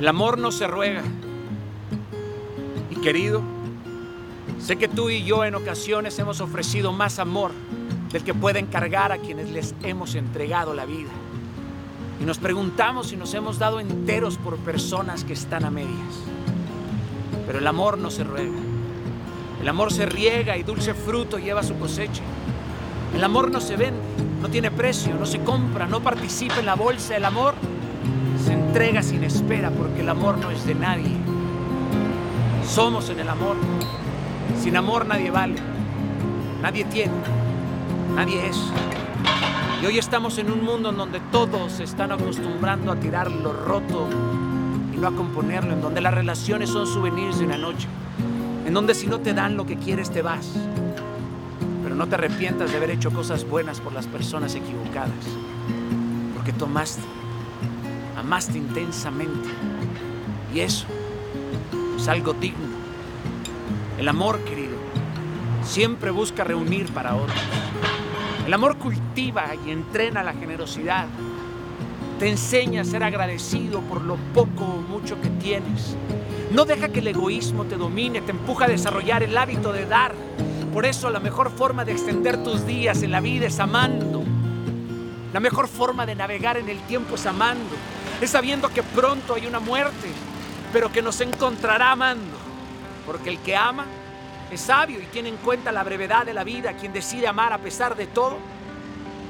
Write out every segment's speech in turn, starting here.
El amor no se ruega. Y querido, sé que tú y yo en ocasiones hemos ofrecido más amor del que puede encargar a quienes les hemos entregado la vida. Y nos preguntamos si nos hemos dado enteros por personas que están a medias. Pero el amor no se ruega. El amor se riega y dulce fruto lleva su cosecha. El amor no se vende, no tiene precio, no se compra, no participa en la bolsa. El amor entrega sin espera porque el amor no es de nadie. Somos en el amor. Sin amor nadie vale, nadie tiene, nadie es. Y hoy estamos en un mundo en donde todos se están acostumbrando a tirar lo roto y no a componerlo, en donde las relaciones son souvenirs de una noche, en donde si no te dan lo que quieres te vas. Pero no te arrepientas de haber hecho cosas buenas por las personas equivocadas, porque tú amaste, intensamente. Y eso es algo digno. El amor, querido, siempre busca reunir para otros. El amor cultiva y entrena la generosidad. Te enseña a ser agradecido por lo poco o mucho que tienes. No deja que el egoísmo te domine, te empuja a desarrollar el hábito de dar. Por eso la mejor forma de extender tus días en la vida es amando. La mejor forma de navegar en el tiempo es amando. Es sabiendo que pronto hay una muerte, pero que nos encontrará amando. Porque el que ama es sabio y tiene en cuenta la brevedad de la vida. Quien decide amar a pesar de todo,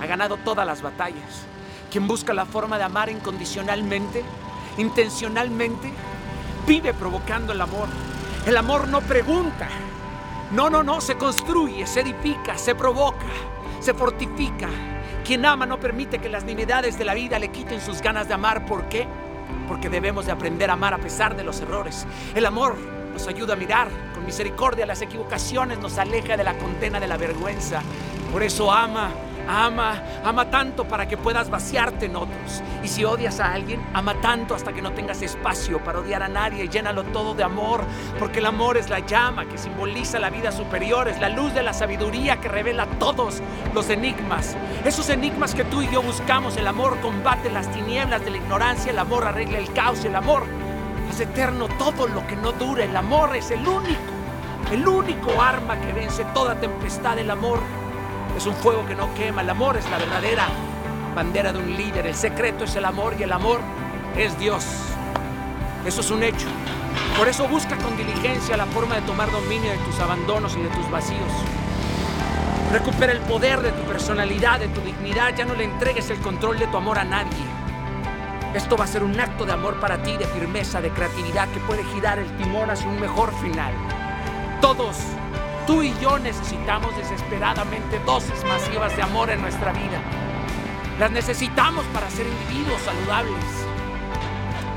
ha ganado todas las batallas. Quien busca la forma de amar incondicionalmente, intencionalmente, vive provocando el amor. El amor no pregunta. No, no, no, se construye, se edifica, se provoca, se fortifica. Quien ama no permite que las nimiedades de la vida le quiten sus ganas de amar. ¿Por qué? Porque debemos de aprender a amar a pesar de los errores. El amor nos ayuda a mirar con misericordia las equivocaciones, nos aleja de la condena de la vergüenza. Por eso ama, ama, ama tanto para que puedas vaciarte en otros. Y si odias a alguien, ama tanto hasta que no tengas espacio para odiar a nadie. Llénalo todo de amor, porque el amor es la llama que simboliza la vida superior, es la luz de la sabiduría que revela todos los enigmas. Esos enigmas que tú y yo buscamos, el amor combate las tinieblas de la ignorancia, el amor arregla el caos, el amor es eterno todo lo que no dura. El amor es el único, el único arma que vence toda tempestad. El amor es un fuego que no quema. El amor es la verdadera bandera de un líder. El secreto es el amor y el amor es Dios. Eso es un hecho. Por eso busca con diligencia la forma de tomar dominio de tus abandonos y de tus vacíos. Recupera el poder de tu personalidad, de tu dignidad. Ya no le entregues el control de tu amor a nadie. Esto va a ser un acto de amor para ti, de firmeza, de creatividad que puede girar el timón hacia un mejor final. Todos, tú y yo necesitamos desesperadamente dosis masivas de amor en nuestra vida. Las necesitamos para ser individuos saludables.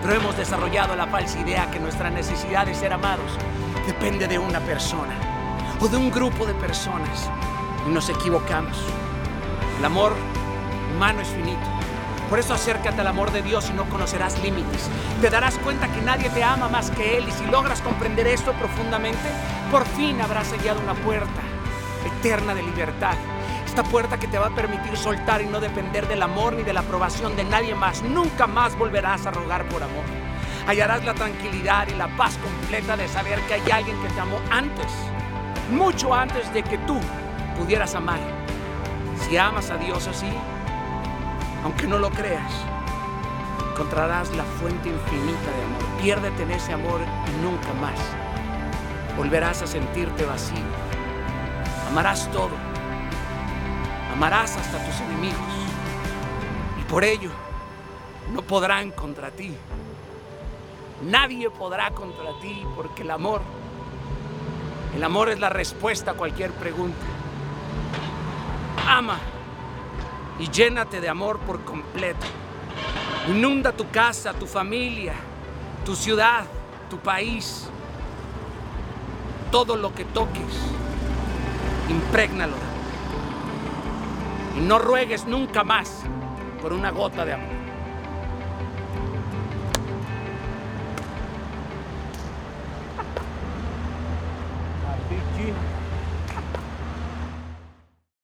Pero hemos desarrollado la falsa idea que nuestra necesidad de ser amados depende de una persona o de un grupo de personas. Y nos equivocamos. El amor humano es finito. Por eso acércate al amor de Dios y no conocerás límites. Te darás cuenta que nadie te ama más que Él y si logras comprender esto profundamente, por fin habrás hallado una puerta eterna de libertad. Esta puerta que te va a permitir soltar y no depender del amor ni de la aprobación de nadie más. Nunca más volverás a rogar por amor. Hallarás la tranquilidad y la paz completa de saber que hay alguien que te amó antes, mucho antes de que tú pudieras amar. Si amas a Dios así, aunque no lo creas, encontrarás la fuente infinita de amor. Piérdete en ese amor y nunca más volverás a sentirte vacío. Amarás todo. Amarás hasta tus enemigos. Y por ello no podrán contra ti. Nadie podrá contra ti porque el amor, el amor es la respuesta a cualquier pregunta. Ama y llénate de amor por completo. Inunda tu casa, tu familia, tu ciudad, tu país. Todo lo que toques, imprégnalo. Y no ruegues nunca más por una gota de amor.